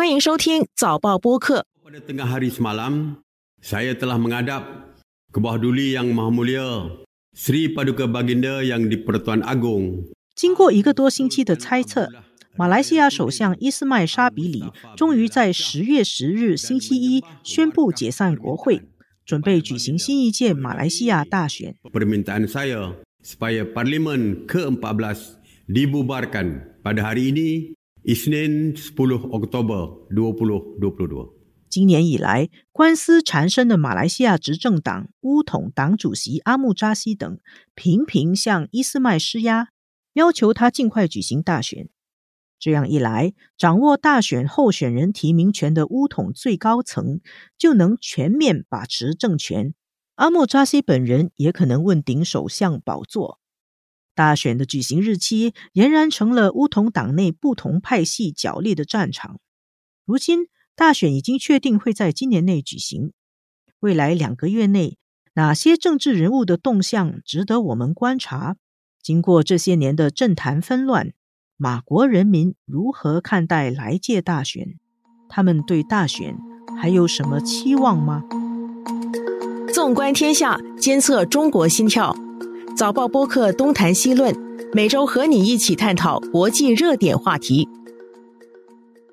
欢迎收听早报播客。 Pada tengah hari semalam, saya telah menghadap ke bawah duli yang Maha Mulia Sri Paduka Baginda yang di-Pertuan Agong 经过一个多星期的猜测，马来西亚首相伊斯麦沙比里终于在十月十日星期一宣布解散国会，准备举行新一届马来西亚大选。 permintaan saya supaya Parlimen ke-14 dibubarkan pada hari ini 今年以来，官司缠身的马来西亚执政党乌统党主席阿穆扎西等频频向伊斯麦施压，要求他尽快举行大选。这样一来，掌握大选候选人提名权的乌统最高层就能全面把持政权，阿莫扎西本人也可能问鼎首相宝座。大选的举行日期俨然成了乌统党内不同派系角力的战场。如今，大选已经确定会在今年内举行。未来两个月内，哪些政治人物的动向值得我们观察？经过这些年的政坛纷乱，马国人民如何看待来届大选？他们对大选还有什么期望吗？纵观天下，监测中国心跳。早报播客东谈西论，每周和你一起探讨国际热点话题。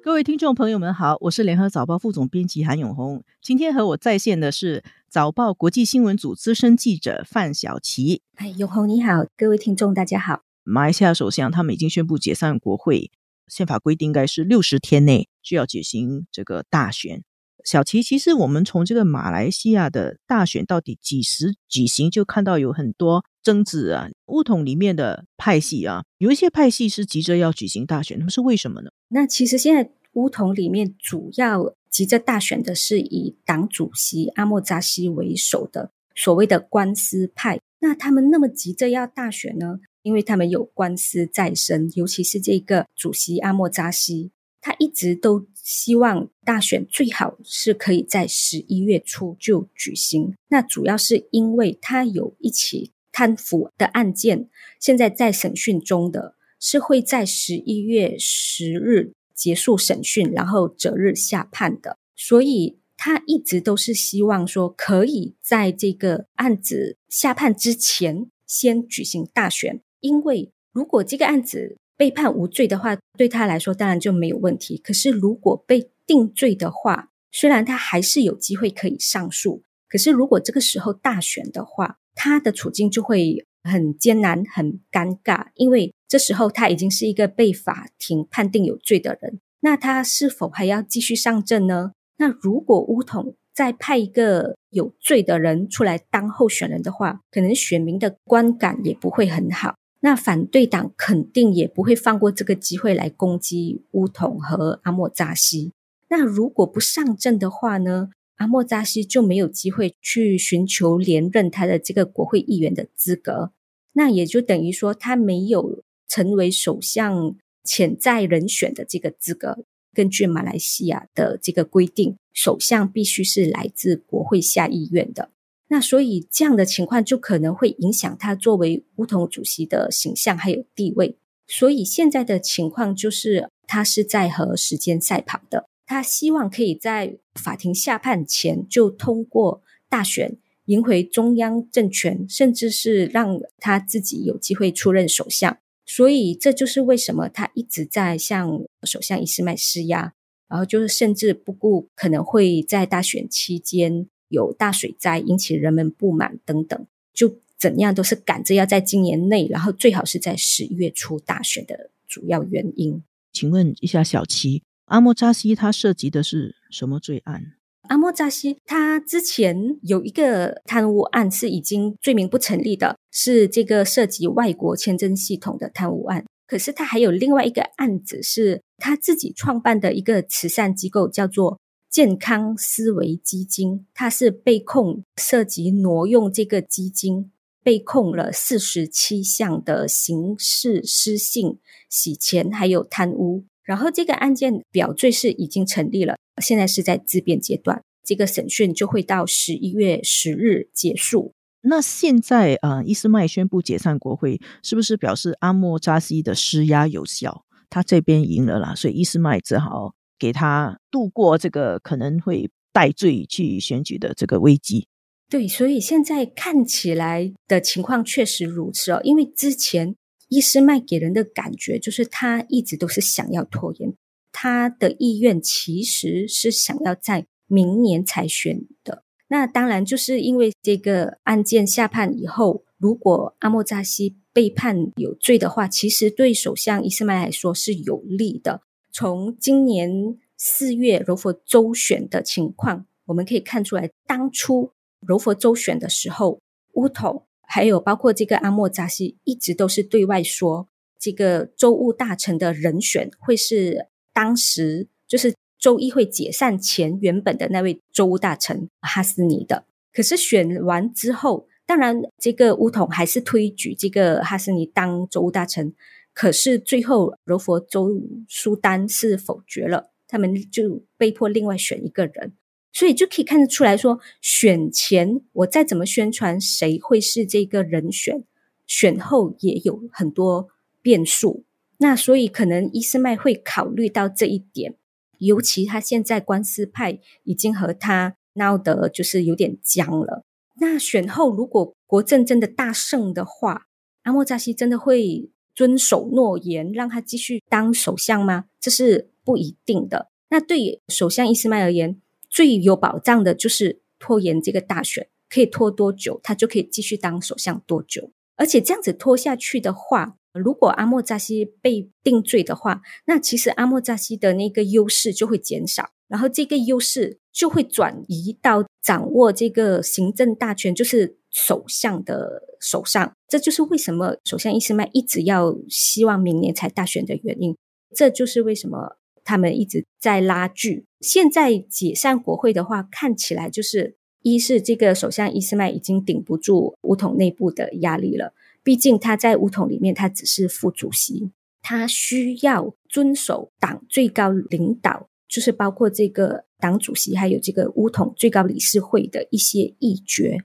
各位听众朋友们好，我是联合早报副总编辑韩永红。今天和我在线的是早报国际新闻组资深记者范小琪。哎，永红你好，各位听众大家好。马来西亚首相他们已经宣布解散国会，宪法规定应该是六十天内就要举行这个大选。小齐，其实我们从这个马来西亚的大选到底几时举行，就看到有很多争执啊。乌统里面的派系啊，有一些派系是急着要举行大选，那么是为什么呢？那其实现在乌统里面主要急着大选的是以党主席阿莫扎西为首的所谓的官司派。那他们那么急着要大选呢？因为他们有官司在身，尤其是这个主席阿莫扎西，他一直都希望大选最好是可以在十一月初就举行。那主要是因为他有一起贪腐的案件，现在在审讯中的，是会在十一月十日结束审讯，然后择日下判的。所以他一直都是希望说，可以在这个案子下判之前先举行大选，因为如果这个案子被判无罪的话，对他来说当然就没有问题。可是如果被定罪的话，虽然他还是有机会可以上诉，可是如果这个时候大选的话，他的处境就会很艰难、很尴尬，因为这时候他已经是一个被法庭判定有罪的人，那他是否还要继续上阵呢？那如果乌统再派一个有罪的人出来当候选人的话，可能选民的观感也不会很好。那反对党肯定也不会放过这个机会来攻击乌统和阿莫扎西。那如果不上阵的话呢？阿莫扎西就没有机会去寻求连任他的这个国会议员的资格。那也就等于说，他没有成为首相潜在人选的这个资格。根据马来西亚的这个规定，首相必须是来自国会下议院的。那所以这样的情况就可能会影响他作为乌统主席的形象还有地位。所以现在的情况就是，他是在和时间赛跑的。他希望可以在法庭下判前就通过大选，赢回中央政权，甚至是让他自己有机会出任首相。所以这就是为什么他一直在向首相伊斯麦施压，然后就是甚至不顾可能会在大选期间有大水灾引起人们不满等等，就怎样都是赶着要在今年内，然后最好是在十一月初大选的主要原因。请问一下小齐，阿莫扎西他涉及的是什么罪案？阿莫扎西他之前有一个贪污案是已经罪名不成立的，是这个涉及外国签证系统的贪污案。可是他还有另外一个案子，是他自己创办的一个慈善机构，叫做健康思维基金。他是被控涉及挪用这个基金，被控了四十七项的刑事失信、洗钱还有贪污。然后这个案件表罪是已经成立了，现在是在自辩阶段，这个审讯就会到十一月十日结束。那现在呃，伊斯麦宣布解散国会，是不是表示阿莫扎西的施压有效？他这边赢了啦，所以伊斯麦只好给他度过这个可能会戴罪去选举的这个危机。对，所以现在看起来的情况确实如此哦。因为之前伊斯麦给人的感觉就是他一直都是想要拖延，他的意愿其实是想要在明年才选的。那当然就是因为这个案件下判以后，如果阿莫扎西被判有罪的话，其实对首相伊斯麦来说是有利的。从今年四月柔佛州选的情况，我们可以看出来，当初。柔佛州选的时候，乌统还有包括这个阿莫扎西，一直都是对外说，这个州务大臣的人选会是当时就是州议会解散前原本的那位州务大臣哈斯尼的。可是选完之后，当然这个乌统还是推举这个哈斯尼当州务大臣，可是最后柔佛州苏丹是否决了，他们就被迫另外选一个人。所以就可以看得出来说，选前我再怎么宣传谁会是这个人选，选后也有很多变数。那所以可能伊斯麦会考虑到这一点，尤其他现在官司派已经和他闹得就是有点僵了。那选后如果国政真的大胜的话，阿莫扎西真的会遵守诺言，让他继续当首相吗？这是不一定的。那对首相伊斯麦而言，最有保障的就是拖延这个大选，可以拖多久，他就可以继续当首相多久。而且这样子拖下去的话，如果阿莫扎西被定罪的话，那其实阿莫扎西的那个优势就会减少，然后这个优势就会转移到掌握这个行政大权，就是首相的手上。这就是为什么首相伊斯麦一直要希望明年才大选的原因。这就是为什么。他们一直在拉锯。现在解散国会的话，看起来就是一是这个首相伊斯麦已经顶不住乌统内部的压力了。毕竟他在乌统里面，他只是副主席，他需要遵守党最高领导，就是包括这个党主席还有这个乌统最高理事会的一些议决，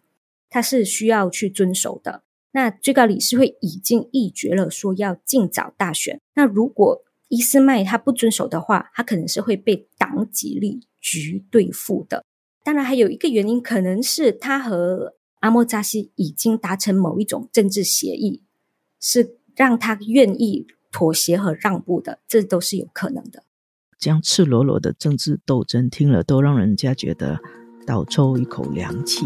他是需要去遵守的。那最高理事会已经议决了，说要尽早大选。那如果伊斯麦他不遵守的话，他可能是会被党纪律局对付的。当然，还有一个原因，可能是他和阿莫扎西已经达成某一种政治协议，是让他愿意妥协和让步的，这都是有可能的。这样赤裸裸的政治斗争，听了都让人家觉得倒抽一口凉气。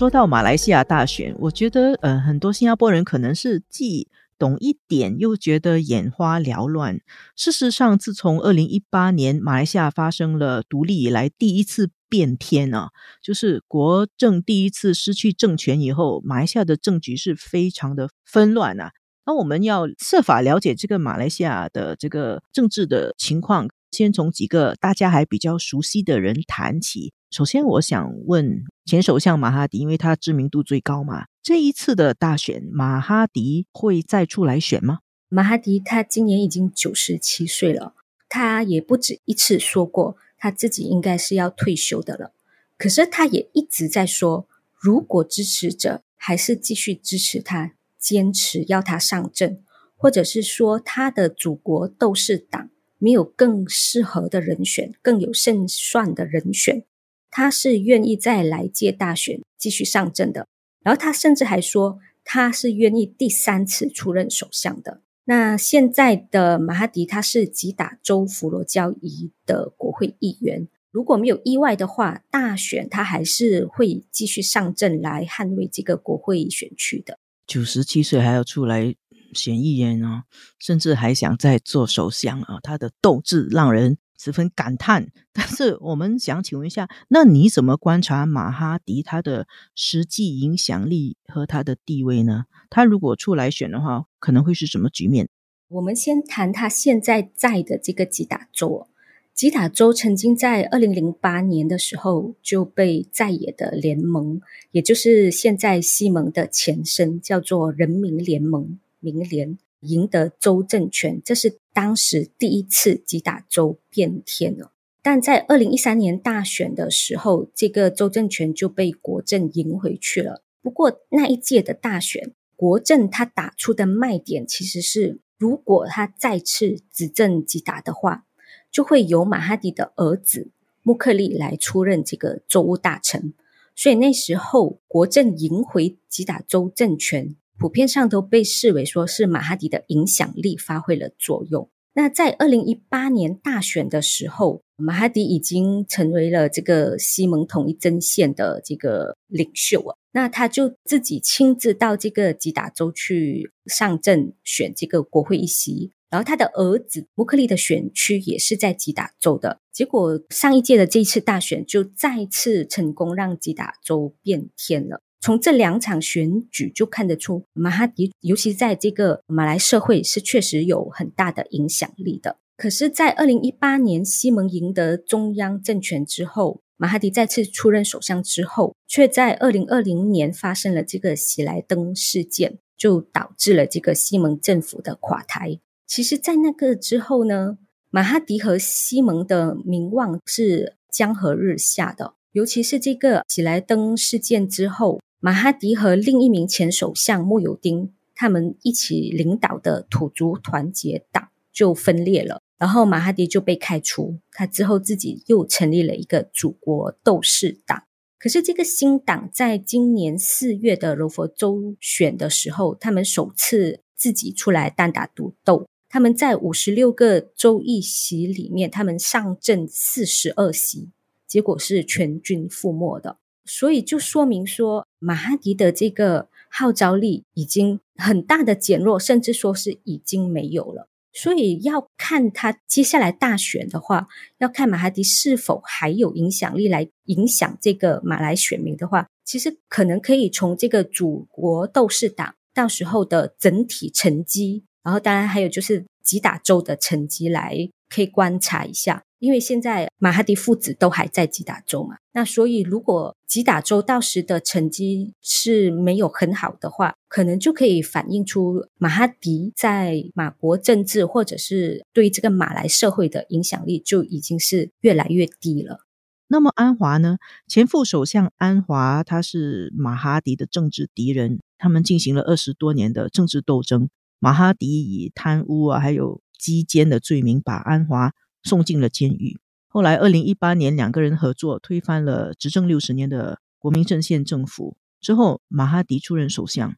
说到马来西亚大选，我觉得呃，很多新加坡人可能是既懂一点，又觉得眼花缭乱。事实上，自从二零一八年马来西亚发生了独立以来第一次变天啊，就是国政第一次失去政权以后，马来西亚的政局是非常的纷乱啊。那我们要设法了解这个马来西亚的这个政治的情况，先从几个大家还比较熟悉的人谈起。首先，我想问前首相马哈迪，因为他知名度最高嘛。这一次的大选，马哈迪会再出来选吗？马哈迪他今年已经九十七岁了，他也不止一次说过他自己应该是要退休的了。可是他也一直在说，如果支持者还是继续支持他，坚持要他上阵，或者是说他的祖国斗士党没有更适合的人选，更有胜算的人选。他是愿意再来届大选继续上阵的，然后他甚至还说他是愿意第三次出任首相的。那现在的马哈迪他是吉打州佛罗交伊的国会议员，如果没有意外的话，大选他还是会继续上阵来捍卫这个国会选区的。九十七岁还要出来选议员哦，甚至还想再做首相啊，他的斗志让人。十分感叹，但是我们想请问一下，那你怎么观察马哈迪他的实际影响力和他的地位呢？他如果出来选的话，可能会是什么局面？我们先谈他现在在的这个吉打州。吉打州曾经在二零零八年的时候就被在野的联盟，也就是现在西蒙的前身，叫做人民联盟（民联）。赢得州政权，这是当时第一次吉打州变天了。但在二零一三年大选的时候，这个州政权就被国政赢回去了。不过那一届的大选，国政他打出的卖点其实是，如果他再次执政吉达的话，就会由马哈迪的儿子穆克利来出任这个州务大臣。所以那时候国政赢回吉打州政权，普遍上都被视为说是马哈迪的影响力发挥了作用。那在二零一八年大选的时候，马哈迪已经成为了这个西蒙统一阵线的这个领袖啊。那他就自己亲自到这个吉打州去上阵选这个国会一席，然后他的儿子穆克利的选区也是在吉打州的。结果上一届的这一次大选就再次成功让吉打州变天了。从这两场选举就看得出，马哈迪尤其在这个马来社会是确实有很大的影响力的。可是，在二零一八年西蒙赢得中央政权之后，马哈迪再次出任首相之后，却在二零二零年发生了这个喜来登事件，就导致了这个西蒙政府的垮台。其实，在那个之后呢，马哈迪和西蒙的名望是江河日下的，尤其是这个喜来登事件之后。马哈迪和另一名前首相穆尤丁，他们一起领导的土族团结党就分裂了，然后马哈迪就被开除。他之后自己又成立了一个祖国斗士党。可是这个新党在今年四月的柔佛州选的时候，他们首次自己出来单打独斗。他们在五十六个州议席里面，他们上阵四十二席，结果是全军覆没的。所以就说明说，马哈迪的这个号召力已经很大的减弱，甚至说是已经没有了。所以要看他接下来大选的话，要看马哈迪是否还有影响力来影响这个马来选民的话，其实可能可以从这个祖国斗士党到时候的整体成绩，然后当然还有就是吉打州的成绩来可以观察一下。因为现在马哈迪父子都还在吉打州嘛，那所以如果吉打州到时的成绩是没有很好的话，可能就可以反映出马哈迪在马国政治或者是对这个马来社会的影响力就已经是越来越低了。那么安华呢？前副首相安华他是马哈迪的政治敌人，他们进行了二十多年的政治斗争。马哈迪以贪污啊，还有基奸的罪名把安华。送进了监狱。后来，二零一八年，两个人合作推翻了执政六十年的国民阵线政府。之后，马哈迪出任首相，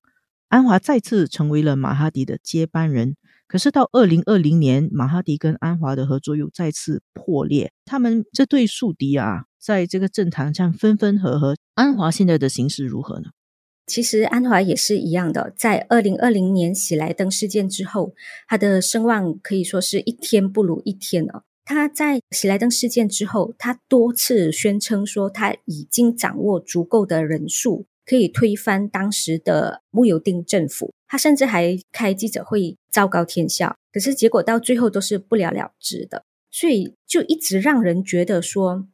安华再次成为了马哈迪的接班人。可是，到二零二零年，马哈迪跟安华的合作又再次破裂。他们这对宿敌啊，在这个政坛上分分合合。安华现在的形势如何呢？其实安华也是一样的，在二零二零年喜来登事件之后，他的声望可以说是一天不如一天了。他在喜来登事件之后，他多次宣称说他已经掌握足够的人数，可以推翻当时的穆尤丁政府。他甚至还开记者会昭告天下，可是结果到最后都是不了了之的。所以就一直让人觉得说，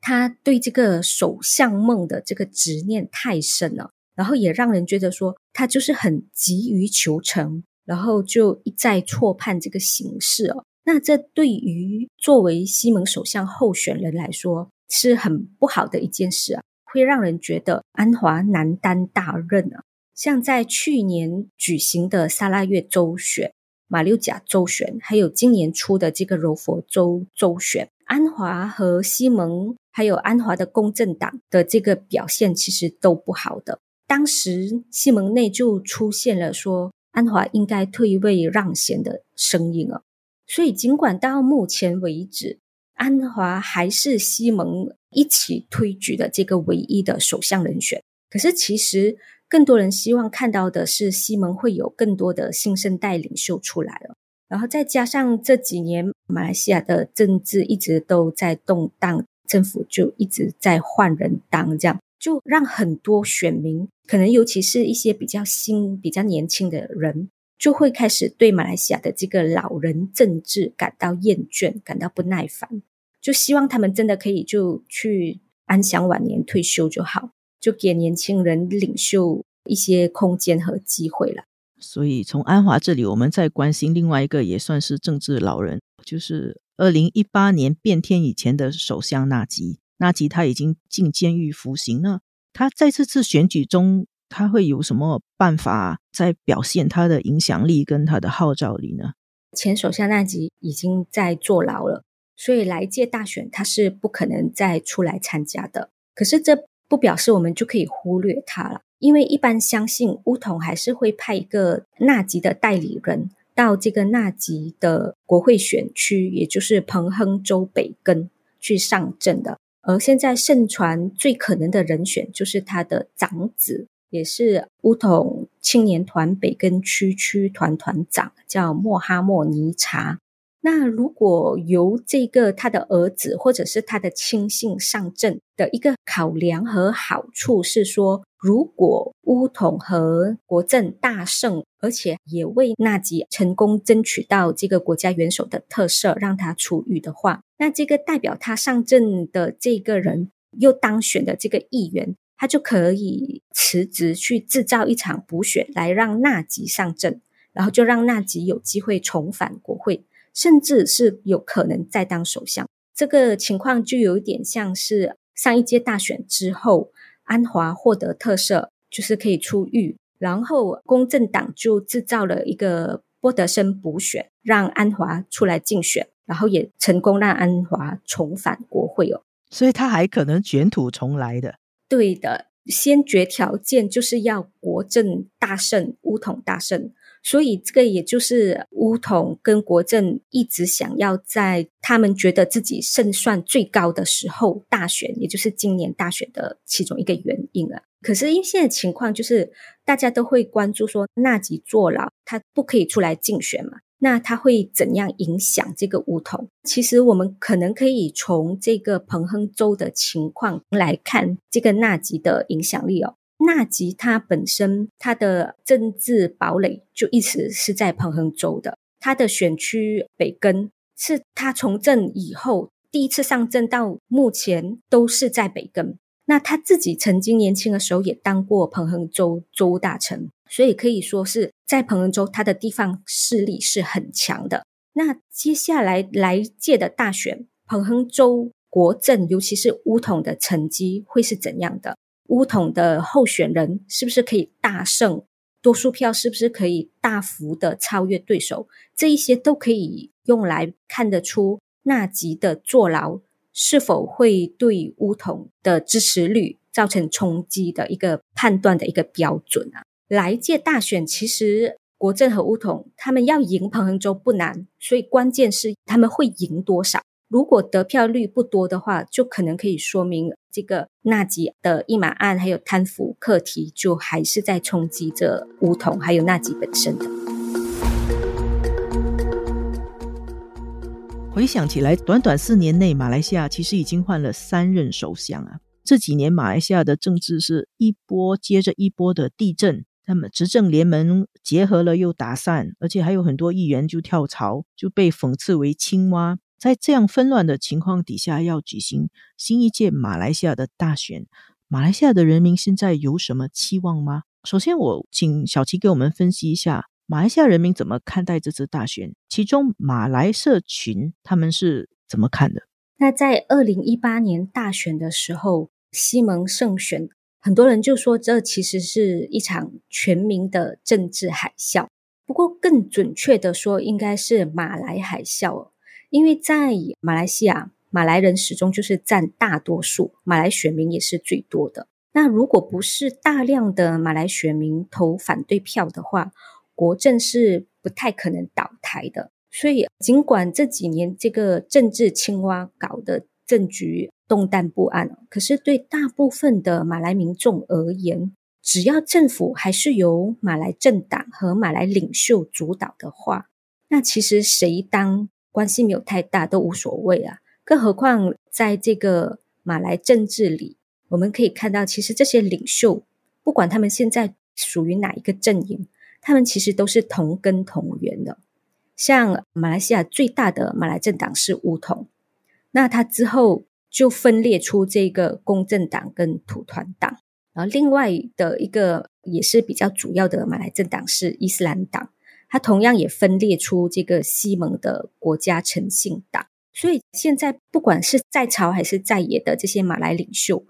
他对这个首相梦的这个执念太深了，然后也让人觉得说他就是很急于求成，然后就一再错判这个形势哦。那这对于作为西蒙首相候选人来说是很不好的一件事啊，会让人觉得安华难担大任啊。像在去年举行的沙拉越州选、马六甲州选，还有今年初的这个柔佛州州选，安华和西蒙还有安华的公正党的这个表现其实都不好的。当时西蒙内就出现了说安华应该退位让贤的声音啊。所以，尽管到目前为止，安华还是西蒙一起推举的这个唯一的首相人选，可是其实更多人希望看到的是西蒙会有更多的新生代领袖出来了。然后再加上这几年马来西亚的政治一直都在动荡，政府就一直在换人当，这样就让很多选民，可能尤其是一些比较新、比较年轻的人。就会开始对马来西亚的这个老人政治感到厌倦，感到不耐烦，就希望他们真的可以就去安享晚年退休就好，就给年轻人领袖一些空间和机会了。所以从安华这里，我们再关心另外一个也算是政治老人，就是二零一八年变天以前的首相纳吉。纳吉他已经进监狱服刑了，他在这次选举中他会有什么办法在表现他的影响力跟他的号召力呢？前首相纳吉已经在坐牢了，所以来届大选他是不可能再出来参加的。可是这不表示我们就可以忽略他了，因为一般相信乌统还是会派一个纳吉的代理人到这个纳吉的国会选区，也就是彭亨州北根去上阵的。而现在盛传最可能的人选就是他的长子。也是乌统青年团北根区区团团长，叫莫哈莫尼查。那如果由这个他的儿子或者是他的亲信上阵的一个考量和好处是说，如果乌统和国政大胜，而且也为纳吉成功争取到这个国家元首的特赦，让他出狱的话，那这个代表他上阵的这个人又当选的这个议员。他就可以辞职去制造一场补选，来让纳吉上阵，然后就让纳吉有机会重返国会，甚至是有可能再当首相。这个情况就有一点像是上一届大选之后，安华获得特赦，就是可以出狱，然后公正党就制造了一个波德森补选，让安华出来竞选，然后也成功让安华重返国会哦。所以他还可能卷土重来的。对的，先决条件就是要国政大胜，乌统大胜。所以这个也就是乌统跟国政一直想要在他们觉得自己胜算最高的时候大选，也就是今年大选的其中一个原因啊。可是因为现在情况就是大家都会关注说纳吉坐牢，他不可以出来竞选嘛。那它会怎样影响这个梧桐？其实我们可能可以从这个彭亨州的情况来看这个纳吉的影响力哦。纳吉他本身他的政治堡垒就一直是在彭亨州的，他的选区北根是他从政以后第一次上阵到目前都是在北根。那他自己曾经年轻的时候也当过彭亨州州大臣，所以可以说是在彭亨州他的地方势力是很强的。那接下来来届的大选，彭亨州国政，尤其是乌统的成绩会是怎样的？乌统的候选人是不是可以大胜？多数票是不是可以大幅的超越对手？这一些都可以用来看得出纳吉的坐牢。是否会对乌统的支持率造成冲击的一个判断的一个标准啊？来届大选其实国政和乌统他们要赢彭亨州不难，所以关键是他们会赢多少。如果得票率不多的话，就可能可以说明这个纳吉的一马案还有贪腐课题，就还是在冲击着乌统还有纳吉本身的。回想起来，短短四年内，马来西亚其实已经换了三任首相啊。这几年，马来西亚的政治是一波接着一波的地震。那么，执政联盟结合了又打散，而且还有很多议员就跳槽，就被讽刺为青蛙。在这样纷乱的情况底下，要举行新一届马来西亚的大选，马来西亚的人民现在有什么期望吗？首先，我请小齐给我们分析一下。马来西亚人民怎么看待这次大选？其中马来社群他们是怎么看的？那在二零一八年大选的时候，西蒙胜选，很多人就说这其实是一场全民的政治海啸。不过更准确的说，应该是马来海啸，因为在马来西亚，马来人始终就是占大多数，马来选民也是最多的。那如果不是大量的马来选民投反对票的话，国政是不太可能倒台的，所以尽管这几年这个政治青蛙搞的政局动荡不安，可是对大部分的马来民众而言，只要政府还是由马来政党和马来领袖主导的话，那其实谁当关系没有太大都无所谓啊。更何况在这个马来政治里，我们可以看到，其实这些领袖不管他们现在属于哪一个阵营。他们其实都是同根同源的，像马来西亚最大的马来政党是乌统，那他之后就分裂出这个公正党跟土团党，然后另外的一个也是比较主要的马来政党是伊斯兰党，它同样也分裂出这个西蒙的国家诚信党，所以现在不管是在朝还是在野的这些马来领袖。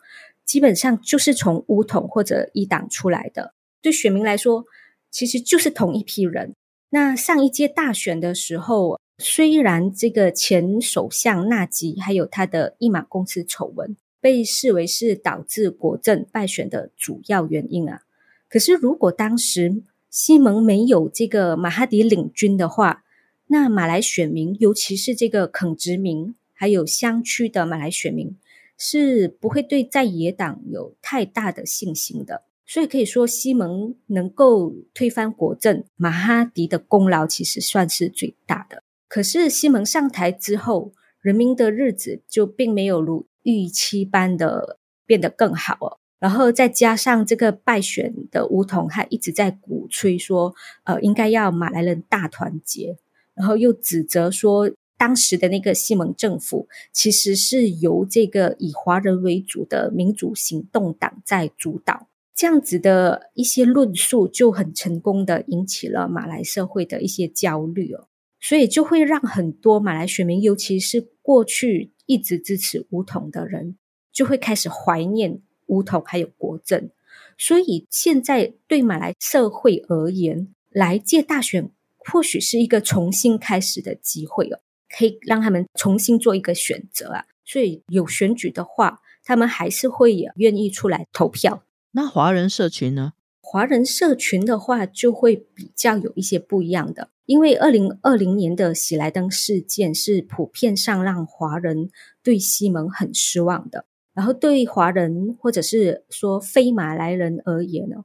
基本上就是从乌统或者一党出来的。对选民来说，其实就是同一批人。那上一届大选的时候，虽然这个前首相纳吉还有他的一马公司丑闻被视为是导致国政败选的主要原因啊，可是如果当时西蒙没有这个马哈迪领军的话，那马来选民，尤其是这个肯殖民还有乡区的马来选民，是不会对在野党有太大的信心的。所以可以说，西蒙能够推翻国政，马哈迪的功劳其实算是最大的。可是西蒙上台之后，人民的日子就并没有如预期般的变得更好哦。然后再加上这个败选的梧桐，还一直在鼓吹说，呃，应该要马来人大团结，然后又指责说，当时的那个西蒙政府其实是由这个以华人为主的民主行动党在主导。这样子的一些论述就很成功的引起了马来社会的一些焦虑哦，所以就会让很多马来选民，尤其是过去一直支持乌统的人，就会开始怀念乌统还有国政。所以现在对马来社会而言，来届大选或许是一个重新开始的机会哦，可以让他们重新做一个选择啊。所以有选举的话，他们还是会愿意出来投票。那华人社群呢？华人社群的话，就会比较有一些不一样的，因为二零二零年的喜来登事件是普遍上让华人对西蒙很失望的。然后对华人或者是说非马来人而言呢，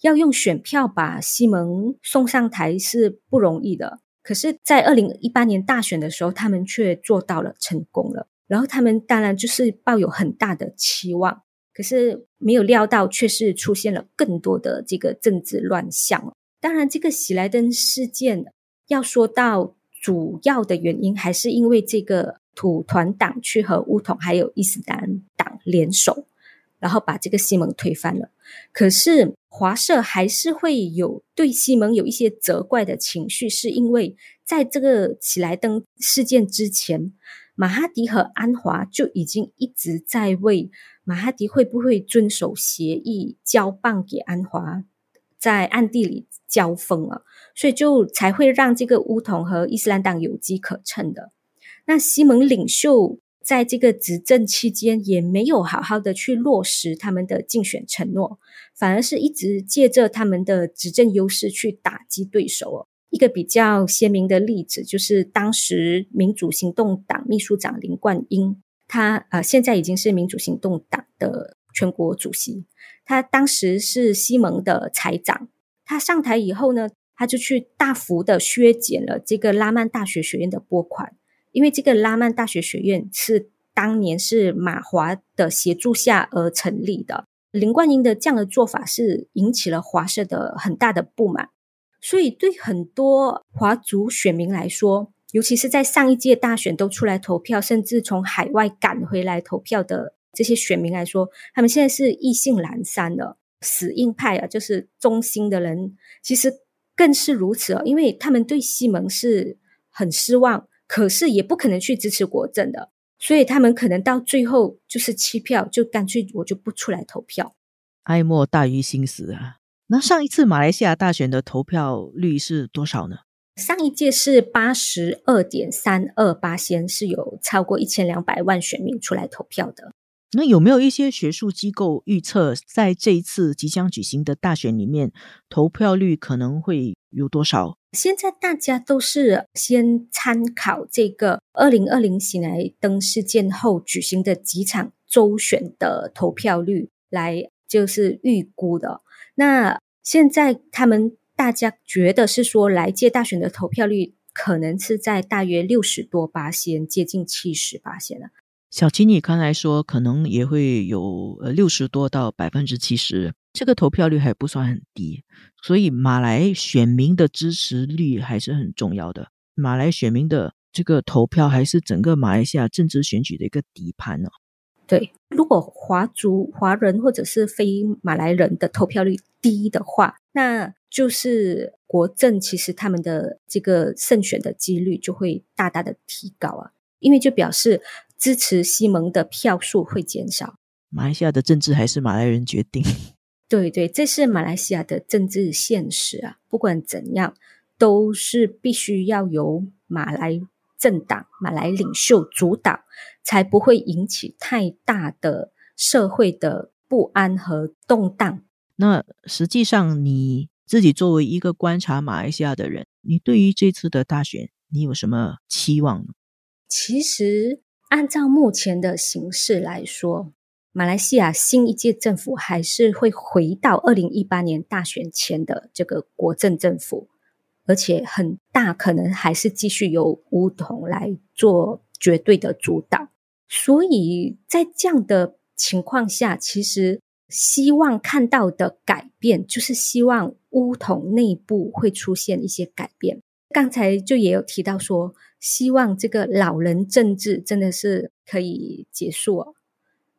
要用选票把西蒙送上台是不容易的。可是，在二零一八年大选的时候，他们却做到了，成功了。然后他们当然就是抱有很大的期望。可是没有料到，却是出现了更多的这个政治乱象。当然，这个喜来登事件要说到主要的原因，还是因为这个土团党去和乌统还有伊斯兰党联手，然后把这个西蒙推翻了。可是华社还是会有对西蒙有一些责怪的情绪，是因为在这个喜来登事件之前，马哈迪和安华就已经一直在为。马哈迪会不会遵守协议交棒给安华，在暗地里交锋啊？所以就才会让这个乌统和伊斯兰党有机可乘的。那西蒙领袖在这个执政期间也没有好好的去落实他们的竞选承诺，反而是一直借着他们的执政优势去打击对手哦。一个比较鲜明的例子就是当时民主行动党秘书长林冠英。他呃，现在已经是民主行动党的全国主席。他当时是西蒙的财长。他上台以后呢，他就去大幅的削减了这个拉曼大学学院的拨款，因为这个拉曼大学学院是当年是马华的协助下而成立的。林冠英的这样的做法是引起了华社的很大的不满，所以对很多华族选民来说。尤其是在上一届大选都出来投票，甚至从海外赶回来投票的这些选民来说，他们现在是意兴阑珊的，死硬派啊，就是中心的人，其实更是如此哦，因为他们对西蒙是很失望，可是也不可能去支持国政的，所以他们可能到最后就是弃票，就干脆我就不出来投票。哀莫大于心死啊！那上一次马来西亚大选的投票率是多少呢？上一届是八十二点三二八先是有超过一千两百万选民出来投票的。那有没有一些学术机构预测，在这一次即将举行的大选里面，投票率可能会有多少？现在大家都是先参考这个二零二零喜来登事件后举行的几场周选的投票率来就是预估的。那现在他们。大家觉得是说，来届大选的投票率可能是在大约六十多八线，接近七十八线了。小齐，你刚才说可能也会有呃六十多到百分之七十，这个投票率还不算很低，所以马来选民的支持率还是很重要的。马来选民的这个投票还是整个马来西亚政治选举的一个底盘呢。对，如果华族、华人或者是非马来人的投票率低的话，那就是国政其实他们的这个胜选的几率就会大大的提高啊，因为就表示支持西蒙的票数会减少。马来西亚的政治还是马来人决定。对对，这是马来西亚的政治现实啊。不管怎样，都是必须要由马来政党、马来领袖主导，才不会引起太大的社会的不安和动荡。那实际上，你自己作为一个观察马来西亚的人，你对于这次的大选，你有什么期望呢？其实，按照目前的形势来说，马来西亚新一届政府还是会回到二零一八年大选前的这个国政政府，而且很大可能还是继续由巫统来做绝对的主导。所以在这样的情况下，其实希望看到的改变，就是希望巫统内部会出现一些改变。刚才就也有提到说，希望这个老人政治真的是可以结束哦。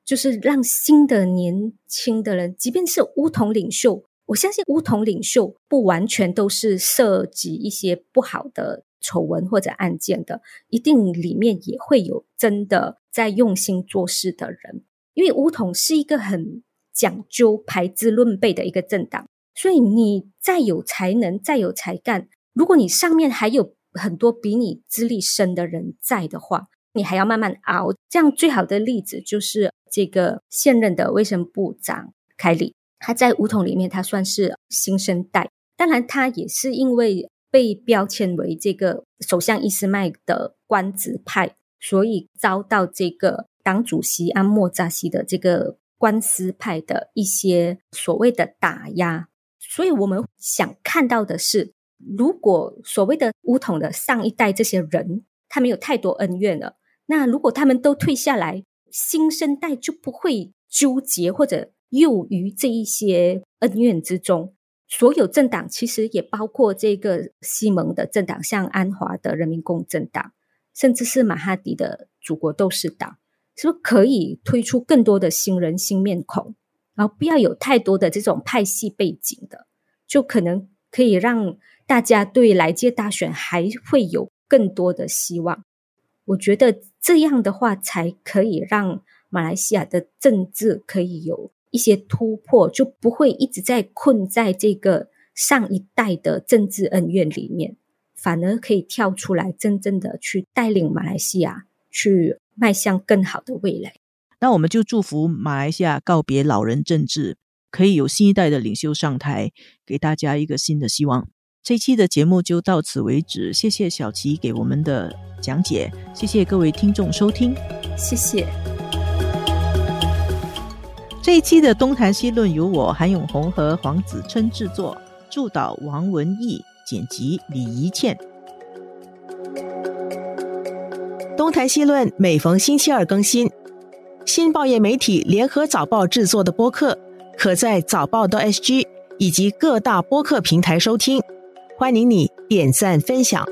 就是让新的年轻的人，即便是乌统领袖，我相信乌统领袖不完全都是涉及一些不好的丑闻或者案件的，一定里面也会有真的在用心做事的人。因为乌统是一个很讲究排资论辈的一个政党，所以你再有才能、再有才干，如果你上面还有很多比你资历深的人在的话，你还要慢慢熬。这样最好的例子就是。这个现任的卫生部长凯里，他在梧桐里面，他算是新生代。当然，他也是因为被标签为这个首相伊斯麦的官职派，所以遭到这个党主席安莫扎西的这个官司派的一些所谓的打压。所以我们想看到的是，如果所谓的乌统的上一代这些人，他没有太多恩怨了，那如果他们都退下来。新生代就不会纠结或者囿于这一些恩怨之中。所有政党其实也包括这个西蒙的政党，像安华的人民公正党，甚至是马哈迪的祖国斗士党，是不是可以推出更多的新人、新面孔，然后不要有太多的这种派系背景的，就可能可以让大家对来届大选还会有更多的希望。我觉得这样的话，才可以让马来西亚的政治可以有一些突破，就不会一直在困在这个上一代的政治恩怨里面，反而可以跳出来，真正的去带领马来西亚去迈向更好的未来。那我们就祝福马来西亚告别老人政治，可以有新一代的领袖上台，给大家一个新的希望。这期的节目就到此为止，谢谢小琪给我们的讲解，谢谢各位听众收听，谢谢。这一期的东谈西论由我韩永红和黄子琛制作，助导王文义，剪辑李怡倩。东谈西论每逢星期二更新，新报业媒体联合早报制作的播客，可在早报的 SG 以及各大播客平台收听。欢迎你点赞分享。